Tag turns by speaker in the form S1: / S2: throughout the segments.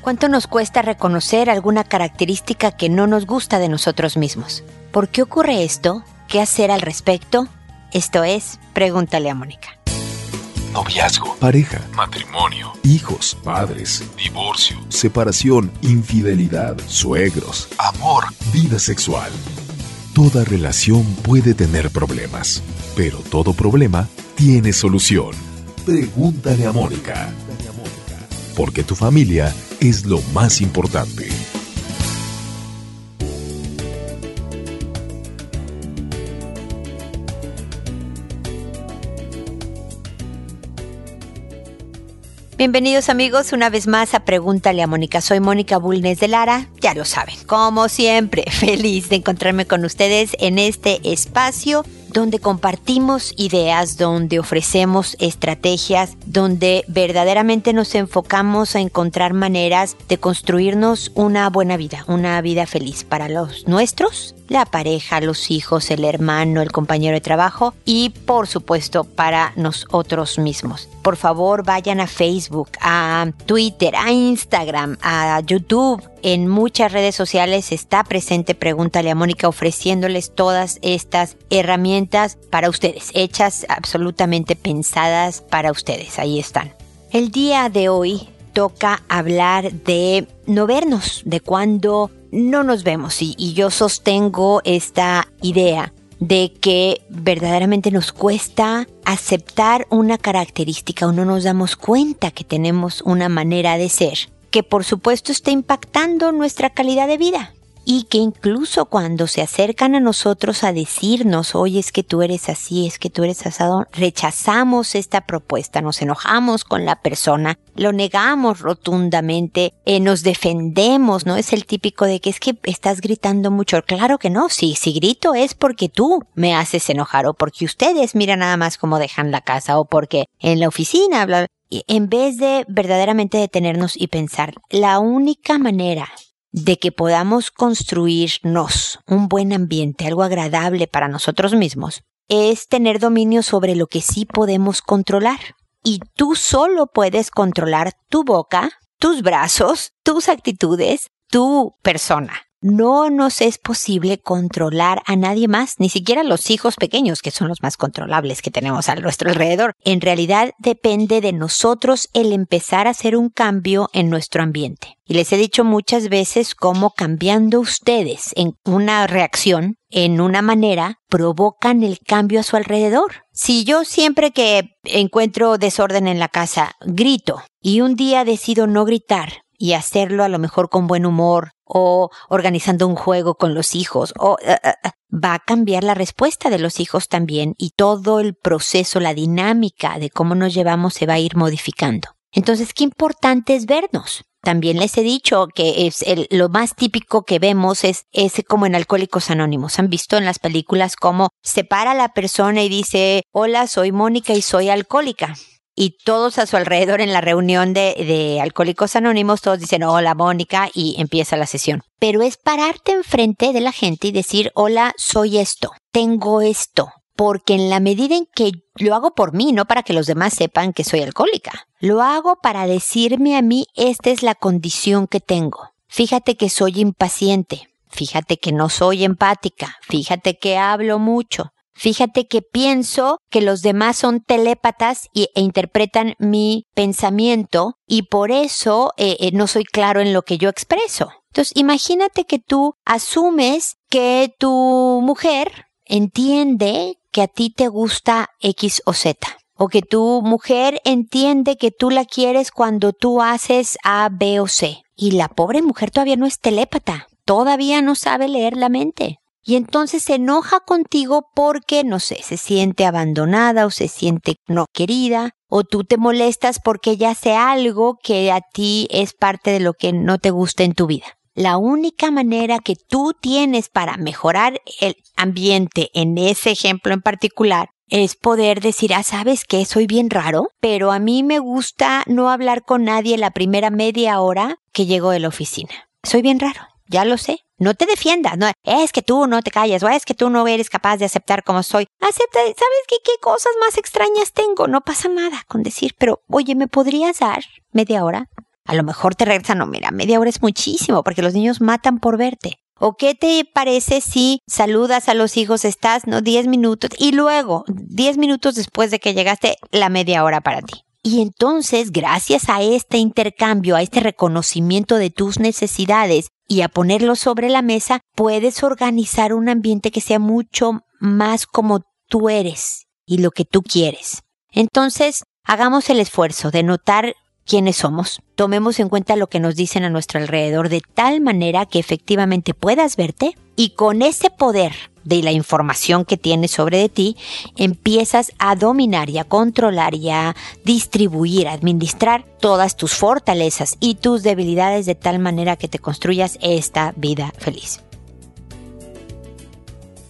S1: ¿Cuánto nos cuesta reconocer alguna característica que no nos gusta de nosotros mismos? ¿Por qué ocurre esto? ¿Qué hacer al respecto? Esto es, pregúntale a Mónica.
S2: Noviazgo, pareja, matrimonio, hijos, padres, divorcio, separación, infidelidad, suegros, amor, vida sexual. Toda relación puede tener problemas, pero todo problema tiene solución. Pregúntale a Mónica. Porque tu familia es lo más importante.
S1: Bienvenidos amigos una vez más a Pregúntale a Mónica. Soy Mónica Bulnes de Lara, ya lo saben, como siempre, feliz de encontrarme con ustedes en este espacio donde compartimos ideas, donde ofrecemos estrategias, donde verdaderamente nos enfocamos a encontrar maneras de construirnos una buena vida, una vida feliz para los nuestros, la pareja, los hijos, el hermano, el compañero de trabajo y por supuesto para nosotros mismos. Por favor vayan a Facebook, a Twitter, a Instagram, a YouTube, en muchas redes sociales está presente Pregúntale a Mónica ofreciéndoles todas estas herramientas para ustedes, hechas absolutamente pensadas para ustedes. Ahí están. El día de hoy toca hablar de no vernos, de cuando no nos vemos y, y yo sostengo esta idea de que verdaderamente nos cuesta aceptar una característica o no nos damos cuenta que tenemos una manera de ser que por supuesto está impactando nuestra calidad de vida y que incluso cuando se acercan a nosotros a decirnos, oye, es que tú eres así, es que tú eres asado, rechazamos esta propuesta, nos enojamos con la persona, lo negamos rotundamente, eh, nos defendemos, ¿no? Es el típico de que es que estás gritando mucho. Claro que no, sí, si grito es porque tú me haces enojar o porque ustedes miran nada más cómo dejan la casa o porque en la oficina, bla, en vez de verdaderamente detenernos y pensar, la única manera de que podamos construirnos un buen ambiente, algo agradable para nosotros mismos, es tener dominio sobre lo que sí podemos controlar. Y tú solo puedes controlar tu boca, tus brazos, tus actitudes, tu persona no nos es posible controlar a nadie más, ni siquiera los hijos pequeños, que son los más controlables que tenemos a nuestro alrededor. En realidad depende de nosotros el empezar a hacer un cambio en nuestro ambiente. Y les he dicho muchas veces cómo cambiando ustedes en una reacción, en una manera, provocan el cambio a su alrededor. Si yo siempre que encuentro desorden en la casa grito y un día decido no gritar, y hacerlo a lo mejor con buen humor o organizando un juego con los hijos o eh, va a cambiar la respuesta de los hijos también y todo el proceso, la dinámica de cómo nos llevamos se va a ir modificando. Entonces, qué importante es vernos. También les he dicho que es lo más típico que vemos es ese como en Alcohólicos Anónimos. Han visto en las películas cómo se para la persona y dice, hola, soy Mónica y soy alcohólica y todos a su alrededor en la reunión de, de, Alcohólicos Anónimos, todos dicen hola Mónica y empieza la sesión. Pero es pararte enfrente de la gente y decir hola, soy esto, tengo esto. Porque en la medida en que lo hago por mí, no para que los demás sepan que soy alcohólica, lo hago para decirme a mí esta es la condición que tengo. Fíjate que soy impaciente, fíjate que no soy empática, fíjate que hablo mucho, Fíjate que pienso que los demás son telépatas y, e interpretan mi pensamiento y por eso eh, eh, no soy claro en lo que yo expreso. Entonces, imagínate que tú asumes que tu mujer entiende que a ti te gusta X o Z. O que tu mujer entiende que tú la quieres cuando tú haces A, B o C. Y la pobre mujer todavía no es telépata. Todavía no sabe leer la mente y entonces se enoja contigo porque, no sé, se siente abandonada o se siente no querida, o tú te molestas porque ella hace algo que a ti es parte de lo que no te gusta en tu vida. La única manera que tú tienes para mejorar el ambiente en ese ejemplo en particular es poder decir, ah, sabes que soy bien raro, pero a mí me gusta no hablar con nadie la primera media hora que llego de la oficina. Soy bien raro, ya lo sé, no te defiendas, no es que tú no te calles o es que tú no eres capaz de aceptar como soy. Acepta, ¿sabes qué, qué cosas más extrañas tengo? No pasa nada con decir, pero oye, ¿me podrías dar media hora? A lo mejor te regresan, no, mira, media hora es muchísimo porque los niños matan por verte. ¿O qué te parece si saludas a los hijos, estás, no, 10 minutos y luego, 10 minutos después de que llegaste, la media hora para ti? Y entonces, gracias a este intercambio, a este reconocimiento de tus necesidades y a ponerlo sobre la mesa, puedes organizar un ambiente que sea mucho más como tú eres y lo que tú quieres. Entonces, hagamos el esfuerzo de notar quiénes somos, tomemos en cuenta lo que nos dicen a nuestro alrededor de tal manera que efectivamente puedas verte y con ese poder de la información que tienes sobre de ti, empiezas a dominar y a controlar y a distribuir, a administrar todas tus fortalezas y tus debilidades de tal manera que te construyas esta vida feliz.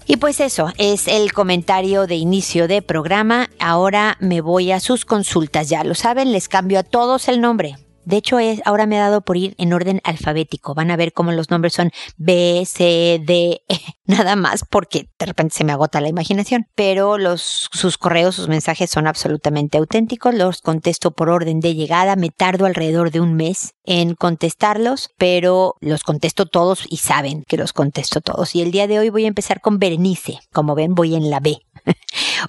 S1: Y pues eso es el comentario de inicio de programa. Ahora me voy a sus consultas. Ya lo saben, les cambio a todos el nombre. De hecho, es, ahora me ha dado por ir en orden alfabético. Van a ver cómo los nombres son B, C, D, E, nada más porque de repente se me agota la imaginación. Pero los, sus correos, sus mensajes son absolutamente auténticos. Los contesto por orden de llegada. Me tardo alrededor de un mes en contestarlos, pero los contesto todos y saben que los contesto todos. Y el día de hoy voy a empezar con Berenice. Como ven, voy en la B.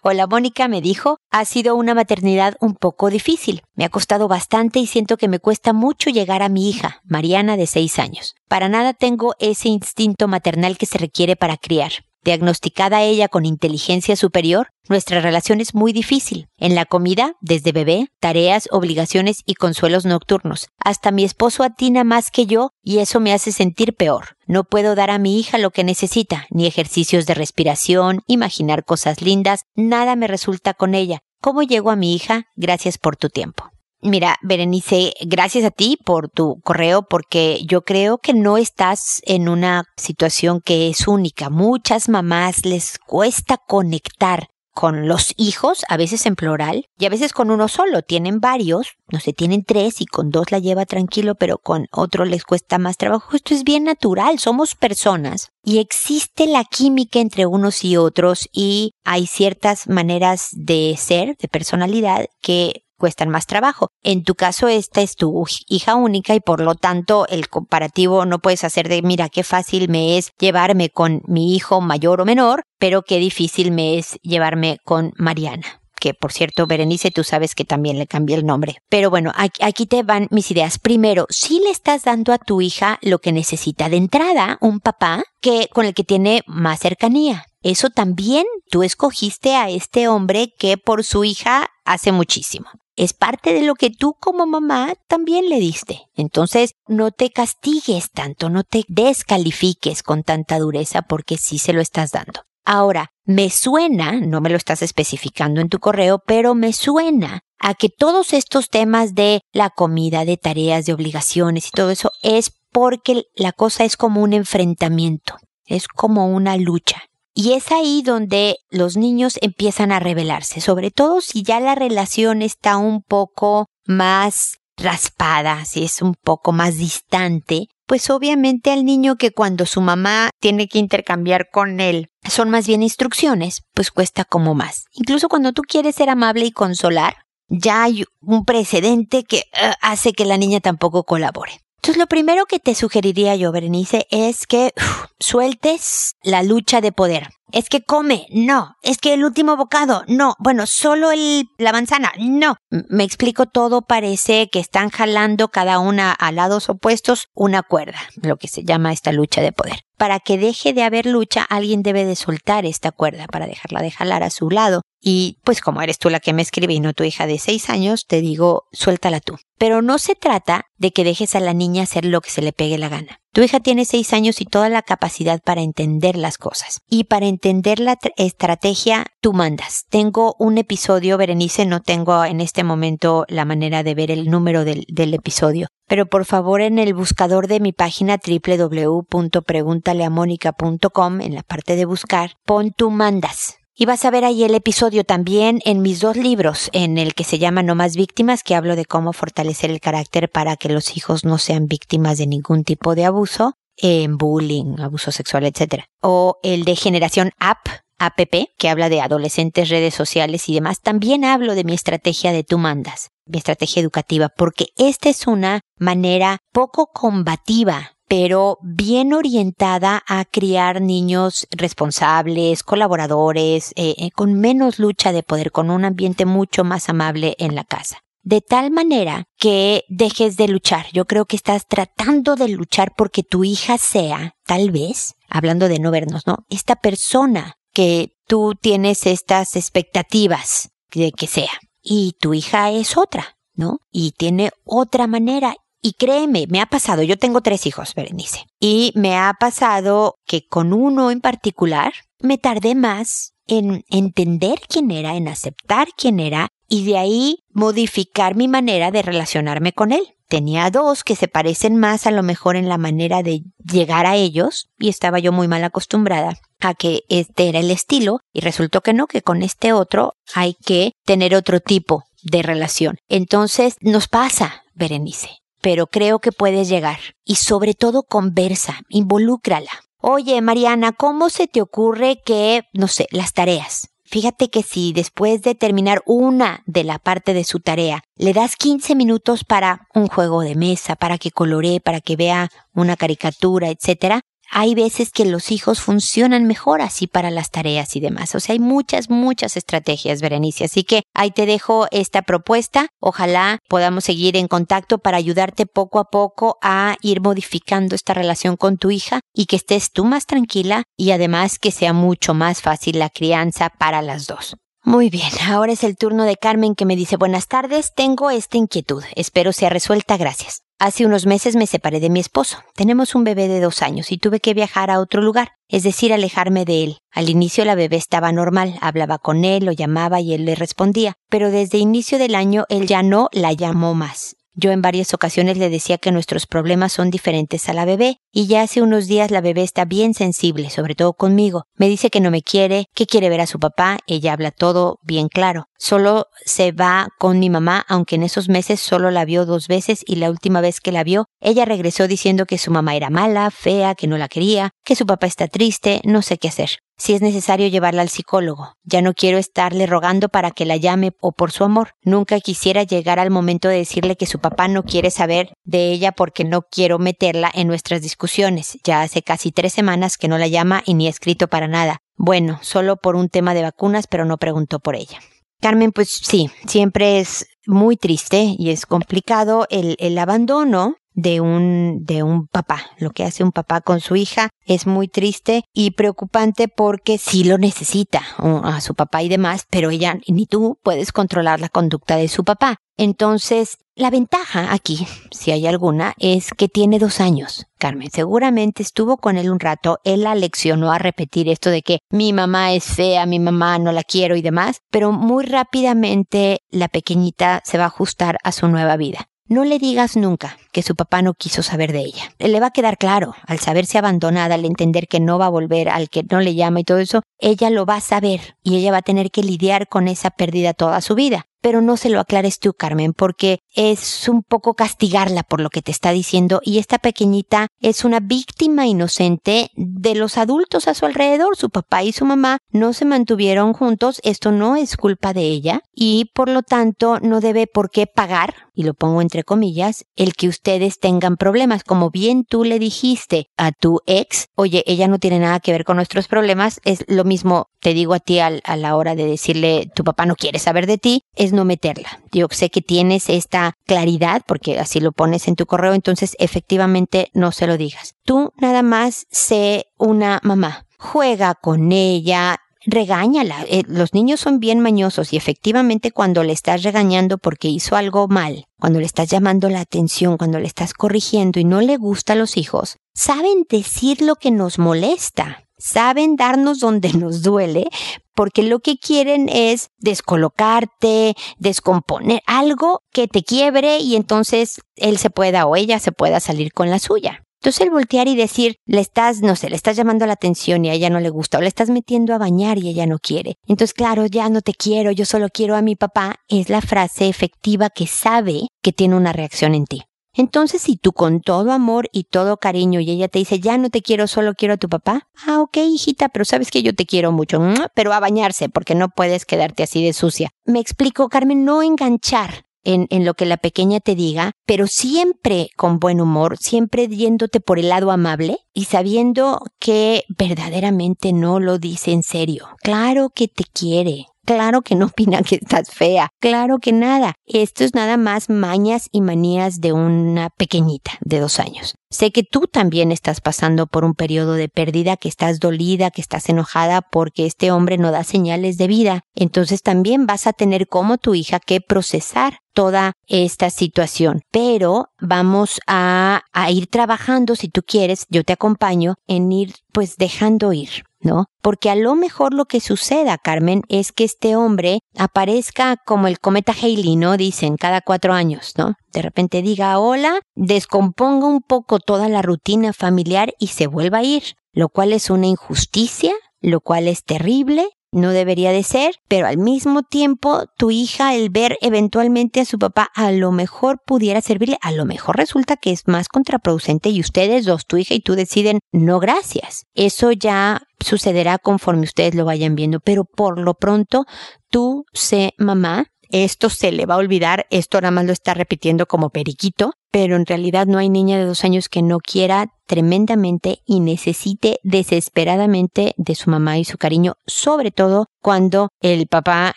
S1: Hola Mónica me dijo, ha sido una maternidad un poco difícil. Me ha costado bastante y siento que me cuesta mucho llegar a mi hija, Mariana, de seis años. Para nada tengo ese instinto maternal que se requiere para criar. Diagnosticada ella con inteligencia superior, nuestra relación es muy difícil. En la comida, desde bebé, tareas, obligaciones y consuelos nocturnos. Hasta mi esposo atina más que yo y eso me hace sentir peor. No puedo dar a mi hija lo que necesita, ni ejercicios de respiración, imaginar cosas lindas, nada me resulta con ella. ¿Cómo llego a mi hija? Gracias por tu tiempo. Mira, Berenice, gracias a ti por tu correo porque yo creo que no estás en una situación que es única. Muchas mamás les cuesta conectar con los hijos, a veces en plural, y a veces con uno solo. Tienen varios, no sé, tienen tres y con dos la lleva tranquilo, pero con otro les cuesta más trabajo. Esto es bien natural, somos personas y existe la química entre unos y otros y hay ciertas maneras de ser, de personalidad, que cuestan más trabajo. En tu caso, esta es tu hija única y por lo tanto el comparativo no puedes hacer de, mira, qué fácil me es llevarme con mi hijo mayor o menor, pero qué difícil me es llevarme con Mariana que por cierto, Berenice, tú sabes que también le cambié el nombre. Pero bueno, aquí, te van mis ideas. Primero, si le estás dando a tu hija lo que necesita de entrada, un papá que con el que tiene más cercanía. Eso también tú escogiste a este hombre que por su hija hace muchísimo es parte de lo que tú como mamá también le diste. Entonces, no te castigues tanto, no te descalifiques con tanta dureza porque sí se lo estás dando. Ahora, me suena, no me lo estás especificando en tu correo, pero me suena a que todos estos temas de la comida, de tareas, de obligaciones y todo eso es porque la cosa es como un enfrentamiento, es como una lucha. Y es ahí donde los niños empiezan a rebelarse, sobre todo si ya la relación está un poco más raspada, si es un poco más distante, pues obviamente al niño que cuando su mamá tiene que intercambiar con él son más bien instrucciones, pues cuesta como más. Incluso cuando tú quieres ser amable y consolar, ya hay un precedente que eh, hace que la niña tampoco colabore. Entonces, lo primero que te sugeriría yo, Berenice, es que sueltes la lucha de poder. Es que come, no. Es que el último bocado, no. Bueno, solo el, la manzana, no. me explico todo, parece que están jalando cada una a lados opuestos una cuerda, lo que se llama esta lucha de poder. Para que deje de haber lucha, alguien debe de soltar esta cuerda para dejarla de jalar a su lado. Y pues como eres tú la que me escribe y no tu hija de seis años, te digo, suéltala tú. Pero no se trata de que dejes a la niña hacer lo que se le pegue la gana. Tu hija tiene seis años y toda la capacidad para entender las cosas. Y para entender la estrategia, tú mandas. Tengo un episodio, Berenice, no tengo en este momento la manera de ver el número del, episodio. Pero por favor en el buscador de mi página www.preguntaleamónica.com, en la parte de buscar, pon tú mandas y vas a ver ahí el episodio también en mis dos libros, en el que se llama No más víctimas, que hablo de cómo fortalecer el carácter para que los hijos no sean víctimas de ningún tipo de abuso, en bullying, abuso sexual, etc. O el de Generación App, APP, que habla de adolescentes, redes sociales y demás. También hablo de mi estrategia de tú mandas. mi estrategia educativa, porque esta es una manera poco combativa pero bien orientada a criar niños responsables, colaboradores, eh, eh, con menos lucha de poder, con un ambiente mucho más amable en la casa. De tal manera que dejes de luchar. Yo creo que estás tratando de luchar porque tu hija sea, tal vez, hablando de no vernos, ¿no? Esta persona que tú tienes estas expectativas de que sea. Y tu hija es otra, ¿no? Y tiene otra manera y créeme, me ha pasado, yo tengo tres hijos, Berenice, y me ha pasado que con uno en particular me tardé más en entender quién era, en aceptar quién era y de ahí modificar mi manera de relacionarme con él. Tenía dos que se parecen más a lo mejor en la manera de llegar a ellos y estaba yo muy mal acostumbrada a que este era el estilo y resultó que no, que con este otro hay que tener otro tipo de relación. Entonces nos pasa, Berenice pero creo que puedes llegar. Y sobre todo conversa, involúcrala. Oye, Mariana, ¿cómo se te ocurre que, no sé, las tareas? Fíjate que si después de terminar una de la parte de su tarea le das 15 minutos para un juego de mesa, para que coloree, para que vea una caricatura, etcétera, hay veces que los hijos funcionan mejor así para las tareas y demás. O sea, hay muchas, muchas estrategias, Berenice. Así que ahí te dejo esta propuesta. Ojalá podamos seguir en contacto para ayudarte poco a poco a ir modificando esta relación con tu hija y que estés tú más tranquila y además que sea mucho más fácil la crianza para las dos. Muy bien, ahora es el turno de Carmen que me dice buenas tardes, tengo esta inquietud, espero sea resuelta, gracias. Hace unos meses me separé de mi esposo. Tenemos un bebé de dos años y tuve que viajar a otro lugar, es decir, alejarme de él. Al inicio la bebé estaba normal, hablaba con él, lo llamaba y él le respondía, pero desde inicio del año él ya no la llamó más. Yo en varias ocasiones le decía que nuestros problemas son diferentes a la bebé, y ya hace unos días la bebé está bien sensible, sobre todo conmigo. Me dice que no me quiere, que quiere ver a su papá, ella habla todo bien claro. Solo se va con mi mamá, aunque en esos meses solo la vio dos veces y la última vez que la vio, ella regresó diciendo que su mamá era mala, fea, que no la quería, que su papá está triste, no sé qué hacer si es necesario llevarla al psicólogo. Ya no quiero estarle rogando para que la llame o por su amor. Nunca quisiera llegar al momento de decirle que su papá no quiere saber de ella porque no quiero meterla en nuestras discusiones. Ya hace casi tres semanas que no la llama y ni escrito para nada. Bueno, solo por un tema de vacunas, pero no preguntó por ella. Carmen, pues sí, siempre es muy triste y es complicado el, el abandono de un, de un papá. Lo que hace un papá con su hija es muy triste y preocupante porque sí lo necesita a su papá y demás, pero ella ni tú puedes controlar la conducta de su papá. Entonces, la ventaja aquí, si hay alguna, es que tiene dos años. Carmen seguramente estuvo con él un rato, él la leccionó a repetir esto de que mi mamá es fea, mi mamá no la quiero y demás, pero muy rápidamente la pequeñita se va a ajustar a su nueva vida. No le digas nunca que su papá no quiso saber de ella. Le va a quedar claro, al saberse abandonada, al entender que no va a volver, al que no le llama y todo eso, ella lo va a saber y ella va a tener que lidiar con esa pérdida toda su vida pero no se lo aclares tú, Carmen, porque es un poco castigarla por lo que te está diciendo y esta pequeñita es una víctima inocente de los adultos a su alrededor. Su papá y su mamá no se mantuvieron juntos, esto no es culpa de ella y por lo tanto no debe por qué pagar, y lo pongo entre comillas, el que ustedes tengan problemas. Como bien tú le dijiste a tu ex, oye, ella no tiene nada que ver con nuestros problemas, es lo mismo, te digo a ti a la hora de decirle tu papá no quiere saber de ti, es no meterla. Yo sé que tienes esta claridad porque así lo pones en tu correo, entonces efectivamente no se lo digas. Tú nada más sé una mamá. Juega con ella, regáñala. Eh, los niños son bien mañosos y efectivamente cuando le estás regañando porque hizo algo mal, cuando le estás llamando la atención, cuando le estás corrigiendo y no le gusta a los hijos, saben decir lo que nos molesta saben darnos donde nos duele, porque lo que quieren es descolocarte, descomponer algo que te quiebre y entonces él se pueda o ella se pueda salir con la suya. Entonces el voltear y decir, le estás, no sé, le estás llamando la atención y a ella no le gusta, o le estás metiendo a bañar y ella no quiere. Entonces, claro, ya no te quiero, yo solo quiero a mi papá, es la frase efectiva que sabe que tiene una reacción en ti. Entonces, si tú con todo amor y todo cariño y ella te dice, ya no te quiero, solo quiero a tu papá, ah, ok, hijita, pero sabes que yo te quiero mucho, pero a bañarse, porque no puedes quedarte así de sucia. Me explico, Carmen, no enganchar en, en lo que la pequeña te diga, pero siempre con buen humor, siempre yéndote por el lado amable y sabiendo que verdaderamente no lo dice en serio. Claro que te quiere, Claro que no opina que estás fea. Claro que nada. Esto es nada más mañas y manías de una pequeñita de dos años. Sé que tú también estás pasando por un periodo de pérdida, que estás dolida, que estás enojada porque este hombre no da señales de vida. Entonces también vas a tener como tu hija que procesar toda esta situación. Pero vamos a, a ir trabajando, si tú quieres, yo te acompaño en ir pues dejando ir. ¿No? Porque a lo mejor lo que suceda, Carmen, es que este hombre aparezca como el cometa Haley, ¿no? Dicen, cada cuatro años, ¿no? De repente diga hola, descomponga un poco toda la rutina familiar y se vuelva a ir, lo cual es una injusticia, lo cual es terrible, no debería de ser, pero al mismo tiempo tu hija, el ver eventualmente a su papá, a lo mejor pudiera servirle, a lo mejor resulta que es más contraproducente y ustedes dos, tu hija y tú deciden, no gracias. Eso ya sucederá conforme ustedes lo vayan viendo, pero por lo pronto tú sé mamá, esto se le va a olvidar, esto nada más lo está repitiendo como periquito, pero en realidad no hay niña de dos años que no quiera tremendamente y necesite desesperadamente de su mamá y su cariño, sobre todo cuando el papá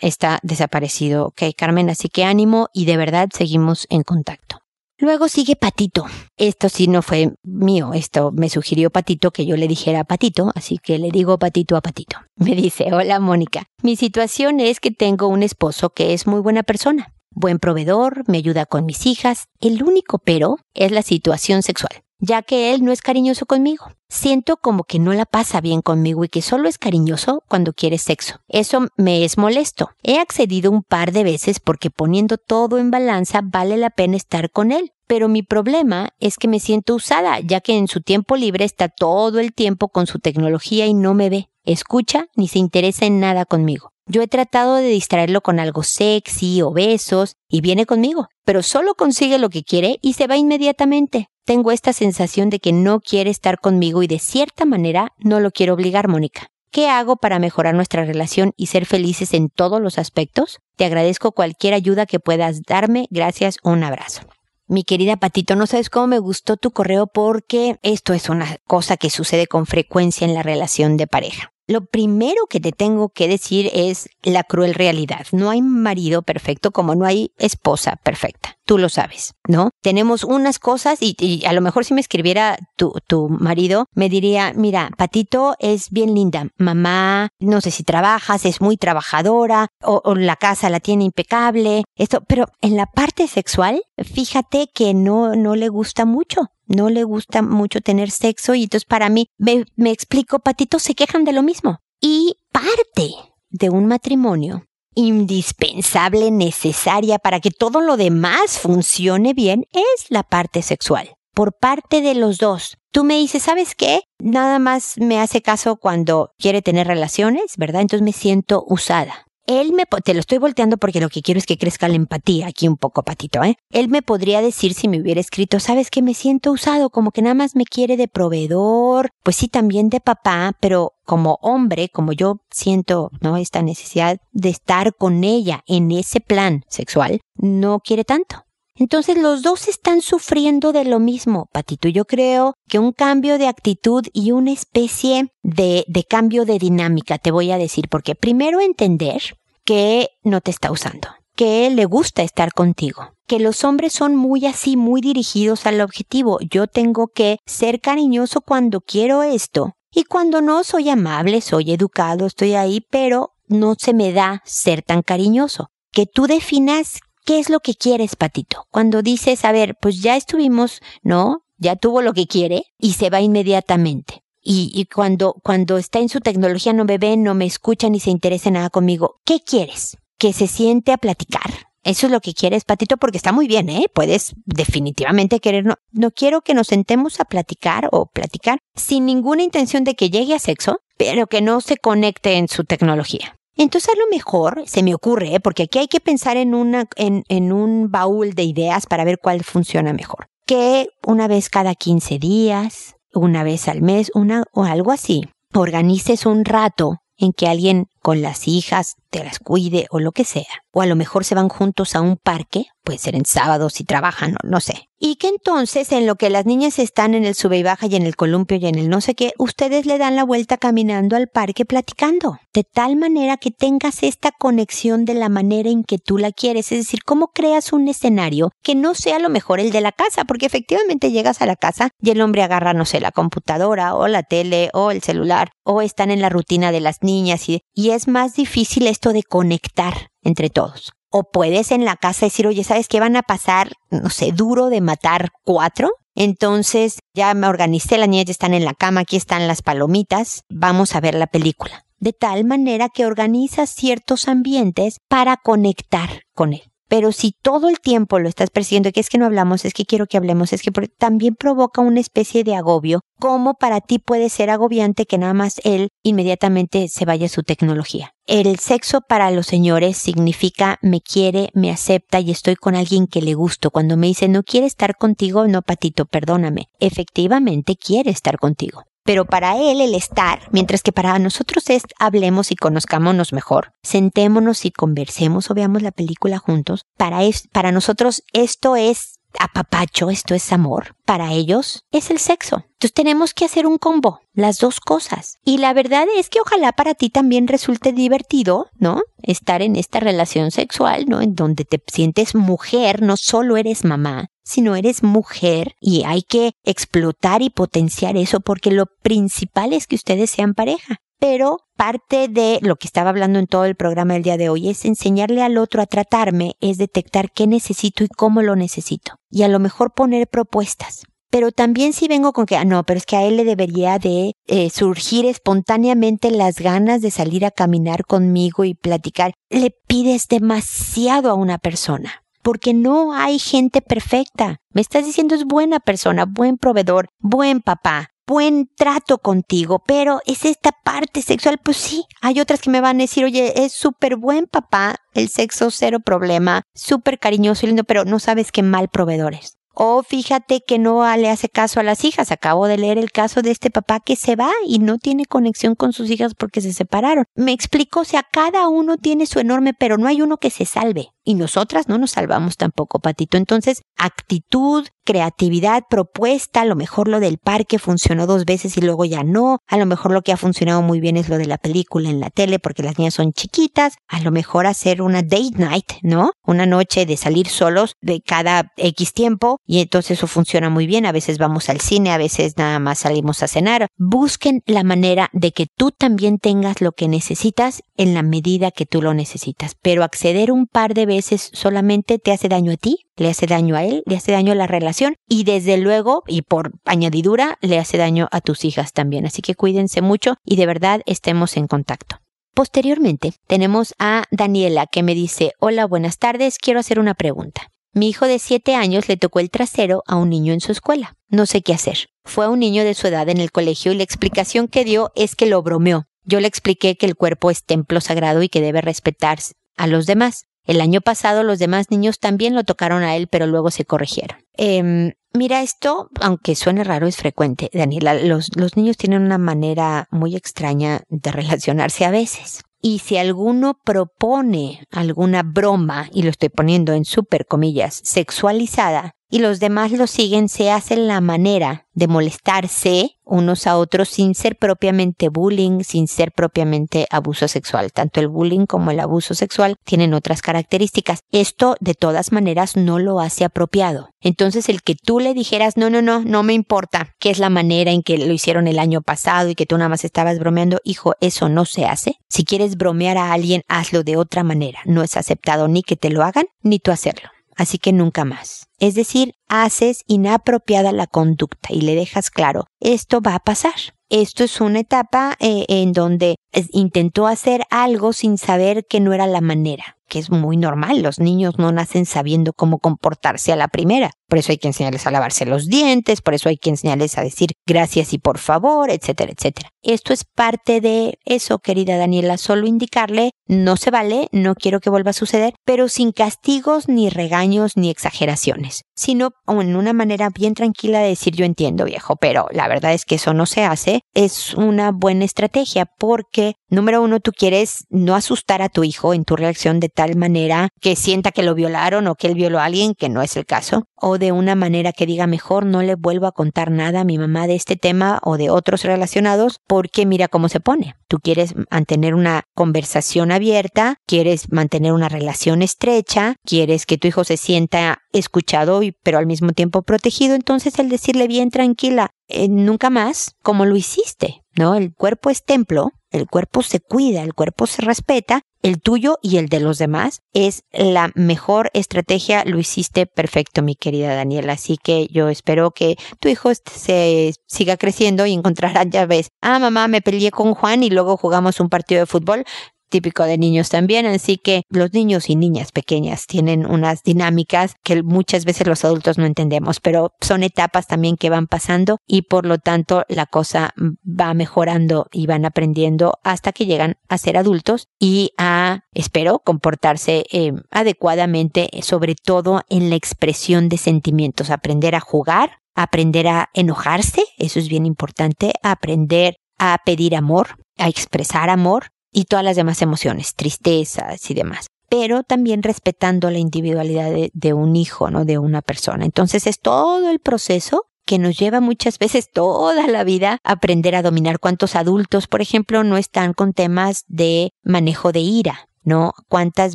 S1: está desaparecido. Ok, Carmen, así que ánimo y de verdad seguimos en contacto. Luego sigue Patito. Esto sí no fue mío, esto me sugirió Patito que yo le dijera Patito, así que le digo Patito a Patito. Me dice, hola Mónica, mi situación es que tengo un esposo que es muy buena persona, buen proveedor, me ayuda con mis hijas, el único pero es la situación sexual ya que él no es cariñoso conmigo. Siento como que no la pasa bien conmigo y que solo es cariñoso cuando quiere sexo. Eso me es molesto. He accedido un par de veces porque poniendo todo en balanza vale la pena estar con él. Pero mi problema es que me siento usada, ya que en su tiempo libre está todo el tiempo con su tecnología y no me ve, escucha ni se interesa en nada conmigo. Yo he tratado de distraerlo con algo sexy o besos y viene conmigo, pero solo consigue lo que quiere y se va inmediatamente. Tengo esta sensación de que no quiere estar conmigo y de cierta manera no lo quiero obligar, Mónica. ¿Qué hago para mejorar nuestra relación y ser felices en todos los aspectos? Te agradezco cualquier ayuda que puedas darme. Gracias, un abrazo. Mi querida Patito, no sabes cómo me gustó tu correo porque esto es una cosa que sucede con frecuencia en la relación de pareja. Lo primero que te tengo que decir es la cruel realidad. No hay marido perfecto como no hay esposa perfecta. Tú lo sabes, ¿no? Tenemos unas cosas y, a lo mejor si me escribiera tu, tu marido, me diría, mira, Patito es bien linda, mamá, no sé si trabajas, es muy trabajadora, o, o la casa la tiene impecable, esto, pero en la parte sexual, fíjate que no, no le gusta mucho no le gusta mucho tener sexo y entonces para mí, me, me explico, patitos se quejan de lo mismo. Y parte de un matrimonio indispensable, necesaria para que todo lo demás funcione bien es la parte sexual. Por parte de los dos. Tú me dices, ¿sabes qué? Nada más me hace caso cuando quiere tener relaciones, ¿verdad? Entonces me siento usada. Él me, te lo estoy volteando porque lo que quiero es que crezca la empatía aquí un poco, patito, ¿eh? Él me podría decir si me hubiera escrito, sabes que me siento usado, como que nada más me quiere de proveedor, pues sí, también de papá, pero como hombre, como yo siento, ¿no? Esta necesidad de estar con ella en ese plan sexual, no quiere tanto. Entonces los dos están sufriendo de lo mismo, Patito. Yo creo que un cambio de actitud y una especie de, cambio de dinámica, te voy a decir, porque primero entender que no te está usando, que le gusta estar contigo, que los hombres son muy así, muy dirigidos al objetivo. Yo tengo que ser cariñoso cuando quiero esto y cuando no soy amable, soy educado, estoy ahí, pero no se me da ser tan cariñoso. Que tú definas ¿Qué es lo que quieres, Patito? Cuando dices, a ver, pues ya estuvimos, ¿no? Ya tuvo lo que quiere y se va inmediatamente. Y, cuando, cuando está en su tecnología no me ve, no me escucha ni se interesa nada conmigo. ¿Qué quieres? Que se siente a platicar. Eso es lo que quieres, Patito, porque está muy bien, ¿eh? Puedes definitivamente querer. No, no quiero que nos sentemos a platicar o platicar sin ninguna intención de que llegue a sexo, pero que no se conecte en su tecnología. Entonces a lo mejor se me ocurre, ¿eh? porque aquí hay que pensar en, una, en, en un baúl de ideas para ver cuál funciona mejor. Que una vez cada 15 días, una vez al mes, una o algo así, organices un rato en que alguien con las hijas te las cuide o lo que sea. O a lo mejor se van juntos a un parque, puede ser en sábado si trabajan, no, sé. Y que entonces en lo que las niñas están en el sube y baja y en el columpio y en el no sé qué, ustedes le dan la vuelta caminando al parque platicando, de tal manera que tengas esta conexión de la manera en que tú la quieres, es decir, cómo creas un escenario que no sea lo mejor el de la casa, porque efectivamente llegas a la casa y el hombre agarra, no sé, la computadora o la tele o el celular o están en la rutina de las niñas y, y es más difícil esto de conectar entre todos. O puedes en la casa decir, oye, ¿sabes qué van a pasar? No sé, duro de matar cuatro. Entonces ya me organicé, las niñas ya están en la cama, aquí están las palomitas, vamos a ver la película. De tal manera que organizas ciertos ambientes para conectar con él. Pero si todo el tiempo lo estás persiguiendo, que es que no hablamos, es que quiero que hablemos, es que también provoca una especie de agobio, como para ti puede ser agobiante que nada más él inmediatamente se vaya a su tecnología. El sexo para los señores significa me quiere, me acepta y estoy con alguien que le gusto. Cuando me dice no quiere estar contigo, no, patito, perdóname. Efectivamente quiere estar contigo. Pero para él el estar, mientras que para nosotros es hablemos y conozcámonos mejor, sentémonos y conversemos o veamos la película juntos, para, es, para nosotros esto es apapacho, esto es amor. Para ellos es el sexo. Entonces tenemos que hacer un combo, las dos cosas. Y la verdad es que ojalá para ti también resulte divertido, ¿no? Estar en esta relación sexual, ¿no? En donde te sientes mujer, no solo eres mamá, sino eres mujer y hay que explotar y potenciar eso porque lo principal es que ustedes sean pareja. Pero parte de lo que estaba hablando en todo el programa del día de hoy es enseñarle al otro a tratarme, es detectar qué necesito y cómo lo necesito. Y a lo mejor poner propuestas. Pero también si vengo con que, ah, no, pero es que a él le debería de eh, surgir espontáneamente las ganas de salir a caminar conmigo y platicar. Le pides demasiado a una persona porque no hay gente perfecta. Me estás diciendo es buena persona, buen proveedor, buen papá, buen trato contigo, pero es esta parte sexual, pues sí, hay otras que me van a decir, oye, es súper buen papá, el sexo cero problema, súper cariñoso y lindo, pero no sabes qué mal proveedor es. O fíjate que no le hace caso a las hijas. Acabo de leer el caso de este papá que se va y no tiene conexión con sus hijas porque se separaron. Me explico, o sea, cada uno tiene su enorme, pero no hay uno que se salve. Y nosotras no nos salvamos tampoco, Patito. Entonces, actitud, creatividad, propuesta, a lo mejor lo del parque funcionó dos veces y luego ya no. A lo mejor lo que ha funcionado muy bien es lo de la película en la tele porque las niñas son chiquitas. A lo mejor hacer una date night, ¿no? Una noche de salir solos de cada X tiempo y entonces eso funciona muy bien. A veces vamos al cine, a veces nada más salimos a cenar. Busquen la manera de que tú también tengas lo que necesitas en la medida que tú lo necesitas. Pero acceder un par de veces solamente te hace daño a ti, le hace daño a él, le hace daño a la relación y desde luego, y por añadidura, le hace daño a tus hijas también. Así que cuídense mucho y de verdad estemos en contacto. Posteriormente tenemos a Daniela que me dice, hola, buenas tardes, quiero hacer una pregunta. Mi hijo de 7 años le tocó el trasero a un niño en su escuela. No sé qué hacer. Fue a un niño de su edad en el colegio y la explicación que dio es que lo bromeó. Yo le expliqué que el cuerpo es templo sagrado y que debe respetarse a los demás. El año pasado los demás niños también lo tocaron a él, pero luego se corrigieron. Eh, mira, esto, aunque suene raro, es frecuente, Daniela. Los niños tienen una manera muy extraña de relacionarse a veces. Y si alguno propone alguna broma, y lo estoy poniendo en super comillas, sexualizada, y los demás lo siguen, se hace la manera de molestarse unos a otros sin ser propiamente bullying, sin ser propiamente abuso sexual. Tanto el bullying como el abuso sexual tienen otras características. Esto de todas maneras no lo hace apropiado. Entonces el que tú le dijeras, no, no, no, no me importa, que es la manera en que lo hicieron el año pasado y que tú nada más estabas bromeando, hijo, eso no se hace. Si quieres bromear a alguien, hazlo de otra manera. No es aceptado ni que te lo hagan, ni tú hacerlo así que nunca más. Es decir, haces inapropiada la conducta y le dejas claro, esto va a pasar. Esto es una etapa eh, en donde intentó hacer algo sin saber que no era la manera que es muy normal. Los niños no nacen sabiendo cómo comportarse a la primera. Por eso hay que enseñarles a lavarse los dientes, por eso hay que enseñarles a decir gracias y por favor, etcétera, etcétera. Esto es parte de eso, querida Daniela, solo indicarle, no se vale, no quiero que vuelva a suceder, pero sin castigos, ni regaños, ni exageraciones, sino en una manera bien tranquila de decir yo entiendo viejo, pero la verdad es que eso no se hace, es una buena estrategia porque número uno, tú quieres no asustar a tu hijo en tu reacción de tal manera que sienta que lo violaron o que él violó a alguien, que no es el caso, o de una manera que diga mejor no le vuelvo a contar nada a mi mamá de este tema o de otros relacionados porque mira cómo se pone. Tú quieres mantener una conversación abierta, quieres mantener una relación estrecha, quieres que tu hijo se sienta escuchado pero al mismo tiempo protegido, entonces el decirle bien tranquila, eh, nunca más como lo hiciste, ¿no? El cuerpo es templo, el cuerpo se cuida, el cuerpo se respeta, el tuyo y el de los demás es la mejor estrategia. Lo hiciste perfecto, mi querida Daniela. Así que yo espero que tu hijo se siga creciendo y encontrará, ya ves, ah, mamá, me peleé con Juan y luego jugamos un partido de fútbol típico de niños también, así que los niños y niñas pequeñas tienen unas dinámicas que muchas veces los adultos no entendemos, pero son etapas también que van pasando y por lo tanto la cosa va mejorando y van aprendiendo hasta que llegan a ser adultos y a, espero, comportarse eh, adecuadamente, sobre todo en la expresión de sentimientos, aprender a jugar, aprender a enojarse, eso es bien importante, aprender a pedir amor, a expresar amor y todas las demás emociones, tristezas y demás pero también respetando la individualidad de, un hijo, ¿no? De una persona. Entonces es todo el proceso que nos lleva muchas veces toda la vida a aprender a dominar. ¿Cuántos adultos, por ejemplo, no están con temas de manejo de ira? ¿No? ¿Cuántas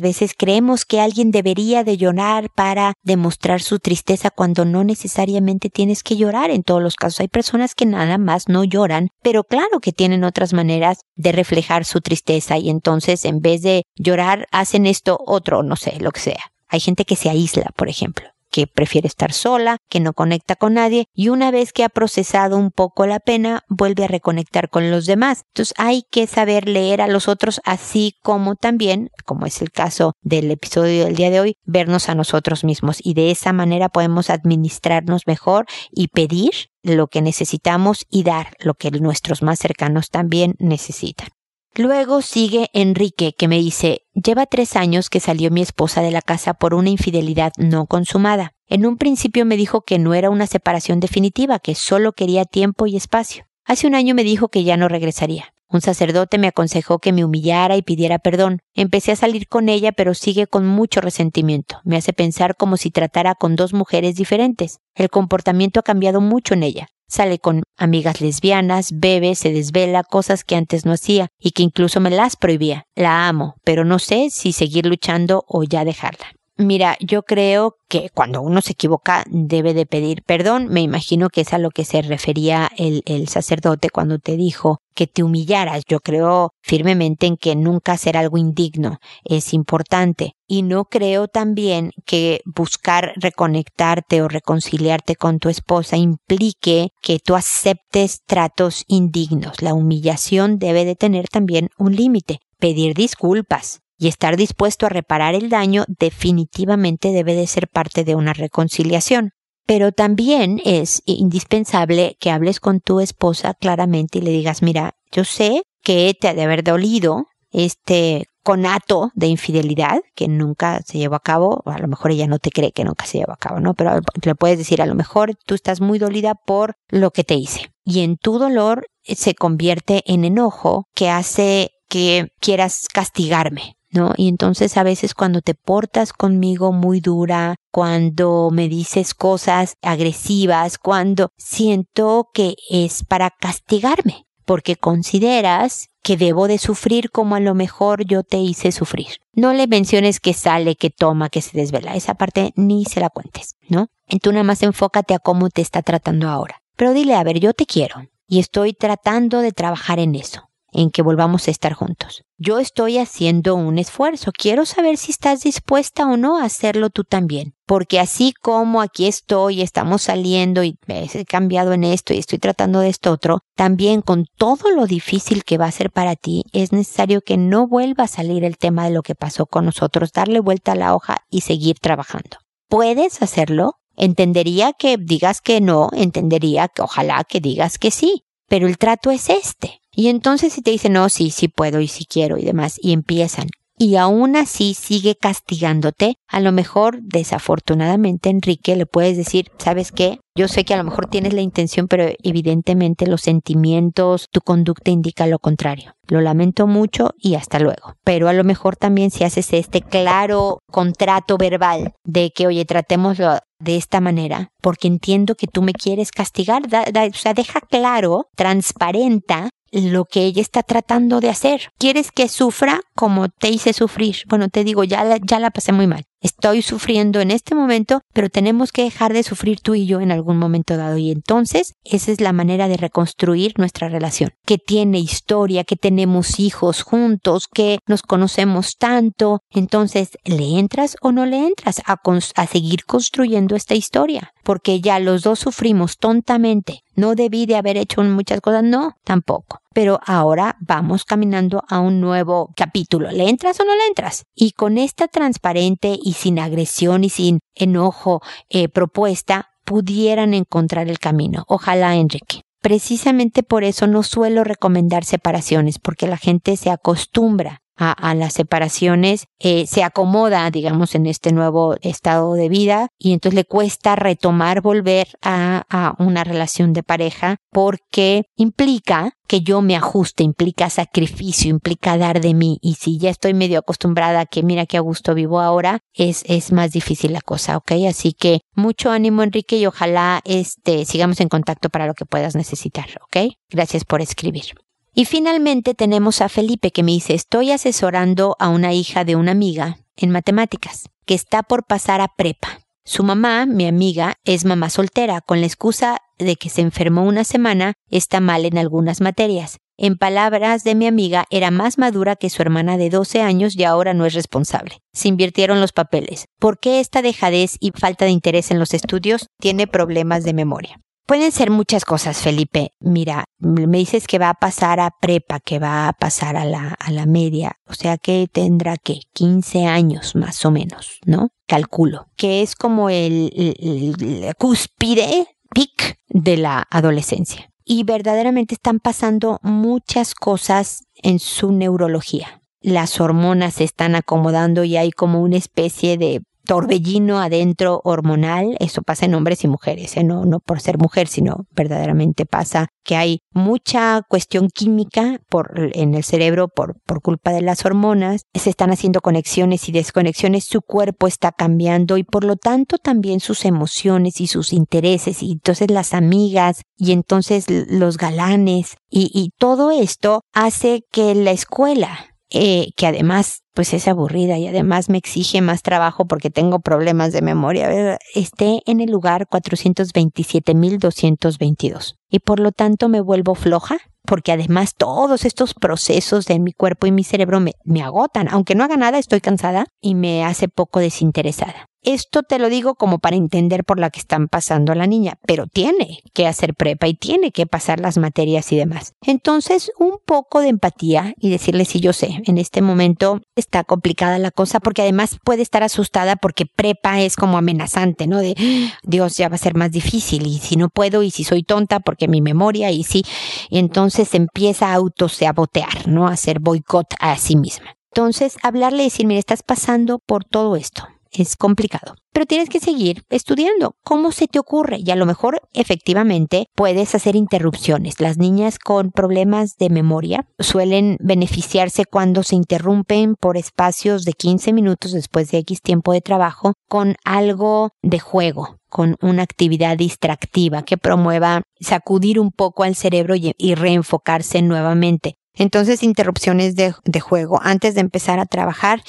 S1: veces creemos que alguien debería de llorar para demostrar su tristeza cuando no necesariamente tienes que llorar en todos los casos? Hay personas que nada más no lloran, pero claro que tienen otras maneras de reflejar su tristeza y entonces en vez de llorar hacen esto otro, no sé, lo que sea. Hay gente que se aísla, por ejemplo que prefiere estar sola, que no conecta con nadie y una vez que ha procesado un poco la pena, vuelve a reconectar con los demás. Entonces hay que saber leer a los otros así como también, como es el caso del episodio del día de hoy, vernos a nosotros mismos y de esa manera podemos administrarnos mejor y pedir lo que necesitamos y dar lo que nuestros más cercanos también necesitan. Luego sigue Enrique, que me dice, lleva tres años que salió mi esposa de la casa por una infidelidad no consumada. En un principio me dijo que no era una separación definitiva, que solo quería tiempo y espacio. Hace un año me dijo que ya no regresaría. Un sacerdote me aconsejó que me humillara y pidiera perdón. Empecé a salir con ella, pero sigue con mucho resentimiento. Me hace pensar como si tratara con dos mujeres diferentes. El comportamiento ha cambiado mucho en ella. Sale con amigas lesbianas, bebe, se desvela, cosas que antes no hacía y que incluso me las prohibía. La amo, pero no sé si seguir luchando o ya dejarla. Mira, yo creo que cuando uno se equivoca debe de pedir perdón. Me imagino que es a lo que se refería el, sacerdote cuando te dijo que te humillaras. Yo creo firmemente en que nunca hacer algo indigno es importante. Y no creo también que buscar reconectarte o reconciliarte con tu esposa implique que tú aceptes tratos indignos. La humillación debe de tener también un límite. Pedir disculpas, y estar dispuesto a reparar el daño definitivamente debe de ser parte de una reconciliación. Pero también es indispensable que hables con tu esposa claramente y le digas, mira, yo sé que te ha de haber dolido este conato de infidelidad que nunca se llevó a cabo, a lo mejor ella no te cree que nunca se llevó a cabo, ¿no? Pero le puedes decir, a lo mejor tú estás muy dolida por lo que te hice. Y en tu dolor se convierte en enojo que hace que quieras castigarme, ¿no? Y entonces a veces cuando te portas conmigo muy dura, cuando me dices cosas agresivas, cuando siento que es para castigarme, porque consideras que debo de sufrir como a lo mejor yo te hice sufrir. No le menciones que sale, que toma, que se desvela. Esa parte ni se la cuentes, ¿no? Tú nada más enfócate a cómo te está tratando ahora. Pero dile, a ver, yo te quiero y estoy tratando de trabajar en eso en que volvamos a estar juntos. Yo estoy haciendo un esfuerzo. Quiero saber si estás dispuesta o no a hacerlo tú también. Porque así como aquí estoy, estamos saliendo y me he cambiado en esto y estoy tratando de esto otro, también con todo lo difícil que va a ser para ti, es necesario que no vuelva a salir el tema de lo que pasó con nosotros, darle vuelta a la hoja y seguir trabajando. ¿Puedes hacerlo? Entendería que digas que no, entendería que ojalá que digas que sí, pero el trato es este. Y entonces si te dicen, no, sí, sí puedo y sí quiero y demás, y empiezan, y aún así sigue castigándote, a lo mejor desafortunadamente Enrique le puedes decir, ¿sabes qué? Yo sé que a lo mejor tienes la intención, pero evidentemente los sentimientos, tu conducta indica lo contrario. Lo lamento mucho y hasta luego. Pero a lo mejor también si haces este claro contrato verbal de que, oye, tratémoslo de esta manera, porque entiendo que tú me quieres castigar, o sea, deja claro, transparenta lo que ella está tratando de hacer. ¿Quieres que sufra como te hice sufrir? Bueno, te digo, ya la, ya la pasé muy mal. Estoy sufriendo en este momento, pero tenemos que dejar de sufrir tú y yo en algún momento dado. Y entonces, esa es la manera de reconstruir nuestra relación, que tiene historia, que tenemos hijos juntos, que nos conocemos tanto. Entonces, ¿le entras o no le entras a, a seguir construyendo esta historia? Porque ya los dos sufrimos tontamente. No debí de haber hecho muchas cosas, no, tampoco pero ahora vamos caminando a un nuevo capítulo. ¿Le entras o no le entras? Y con esta transparente y sin agresión y sin enojo eh, propuesta, pudieran encontrar el camino. Ojalá, Enrique. Precisamente por eso no suelo recomendar separaciones, porque la gente se acostumbra a, las separaciones, eh, se acomoda, digamos, en este nuevo estado de vida y entonces le cuesta retomar, volver a, a una relación de pareja porque implica que yo me ajuste, implica sacrificio, implica dar de mí. Y si ya estoy medio acostumbrada a que mira qué a gusto vivo ahora, es, es más difícil la cosa, ¿ok? Así que mucho ánimo, Enrique, y ojalá este, sigamos en contacto para lo que puedas necesitar, ¿ok? Gracias por escribir. Y finalmente tenemos a Felipe que me dice, estoy asesorando a una hija de una amiga en matemáticas, que está por pasar a prepa. Su mamá, mi amiga, es mamá soltera, con la excusa de que se enfermó una semana, está mal en algunas materias. En palabras de mi amiga, era más madura que su hermana de 12 años y ahora no es responsable. Se invirtieron los papeles. ¿Por qué esta dejadez y falta de interés en los estudios tiene problemas de memoria? Pueden ser muchas cosas, Felipe. Mira, me dices que va a pasar a prepa, que va a pasar a la, a la media, o sea que tendrá que 15 años más o menos, ¿no? Calculo, que es como el, el, cúspide, pic de la adolescencia. Y verdaderamente están pasando muchas cosas en su neurología. Las hormonas se están acomodando y hay como una especie de torbellino adentro hormonal, eso pasa en hombres y mujeres, ¿eh? no, no por ser mujer, sino verdaderamente pasa que hay mucha cuestión química por, en el cerebro por, por culpa de las hormonas, se están haciendo conexiones y desconexiones, su cuerpo está cambiando y por lo tanto también sus emociones y sus intereses y entonces las amigas y entonces los galanes y, y todo esto hace que la escuela eh, que además pues es aburrida y además me exige más trabajo porque tengo problemas de memoria, esté en el lugar 427.222. Y por lo tanto me vuelvo floja porque además todos estos procesos de mi cuerpo y mi cerebro me, me agotan. Aunque no haga nada, estoy cansada y me hace poco desinteresada. Esto te lo digo como para entender por la que están pasando la niña, pero tiene que hacer prepa y tiene que pasar las materias y demás. Entonces, un poco de empatía y decirle si yo sé, en este momento está complicada la cosa porque además puede estar asustada porque prepa es como amenazante, ¿no? De Dios ya va a ser más difícil y si no puedo y si soy tonta porque mi memoria y si, y entonces empieza a autosabotear, ¿no? A hacer boicot a sí misma. Entonces, hablarle y decir, mire, estás pasando por todo esto es complicado. Pero tienes que seguir estudiando. ¿Cómo se te ocurre? Y a lo mejor efectivamente puedes hacer interrupciones. Las niñas con problemas de memoria suelen beneficiarse cuando se interrumpen por espacios de 15 minutos después de X tiempo de trabajo con algo de juego con una actividad distractiva que promueva sacudir un poco al cerebro y, reenfocarse nuevamente. Entonces, interrupciones de, de juego antes de empezar a trabajar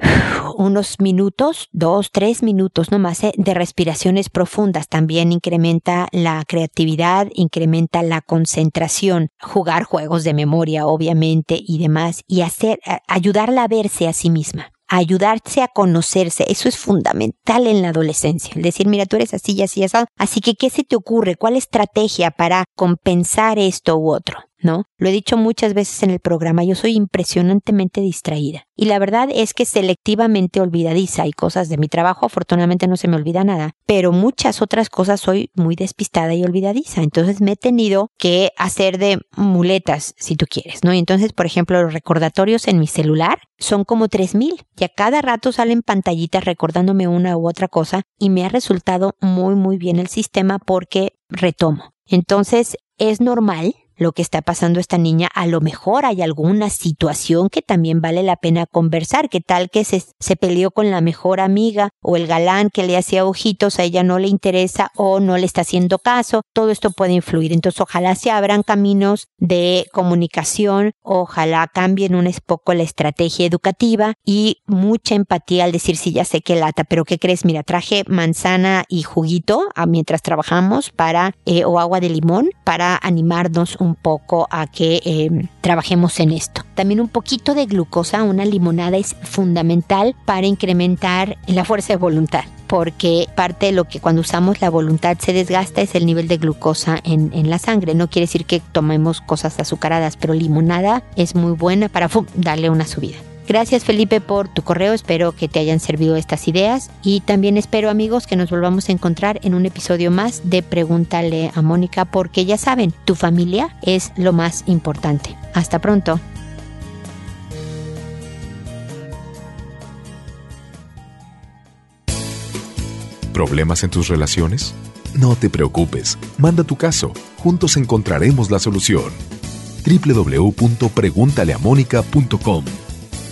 S1: unos minutos, dos, tres minutos nomás ¿eh? de respiraciones profundas. También incrementa la creatividad, incrementa la concentración, jugar juegos de memoria, obviamente, y demás, y hacer, ayudarla a verse a sí misma ayudarse a conocerse. Eso es fundamental en la adolescencia. El decir, mira, tú eres así y así, así. Así que, ¿qué se te ocurre? ¿Cuál estrategia para compensar esto u otro? ¿No? Lo he dicho muchas veces en el programa, yo soy impresionantemente distraída. Y la verdad es que selectivamente olvidadiza. Hay cosas de mi trabajo, afortunadamente no se me olvida nada, pero muchas otras cosas soy muy despistada y olvidadiza. Entonces me he tenido que hacer de muletas, si tú quieres, ¿no? Y entonces, por ejemplo, los recordatorios en mi celular son como 3000 y a cada rato salen pantallitas recordándome una u otra cosa y me ha resultado muy, muy bien el sistema porque retomo. Entonces, es normal lo que está pasando esta niña, a lo mejor hay alguna situación que también vale la pena conversar, que tal que se, se peleó con la mejor amiga o el galán que le hacía ojitos, a ella no le interesa o no le está haciendo caso, todo esto puede influir. Entonces ojalá se abran caminos de comunicación, ojalá cambien un poco la estrategia educativa y mucha empatía al decir, sí, ya sé que lata, pero ¿qué crees? Mira, traje manzana y juguito ah, mientras trabajamos para, eh, o agua de limón para animarnos un un poco a que em, trabajemos en esto. También un poquito de glucosa, una limonada es fundamental para incrementar la fuerza de voluntad porque parte de lo que cuando usamos la voluntad se desgasta es el nivel de glucosa en, en la sangre. No quiere decir que tomemos cosas azucaradas, pero limonada es muy buena para darle una subida. Gracias Felipe por tu correo, espero que te hayan servido estas ideas y también espero amigos que nos volvamos a encontrar en un episodio más de Pregúntale a Mónica porque ya saben, tu familia es lo más importante. Hasta pronto.
S2: ¿Problemas en tus relaciones? No te preocupes, manda tu caso, juntos encontraremos la solución. www.preguntaleamónica.com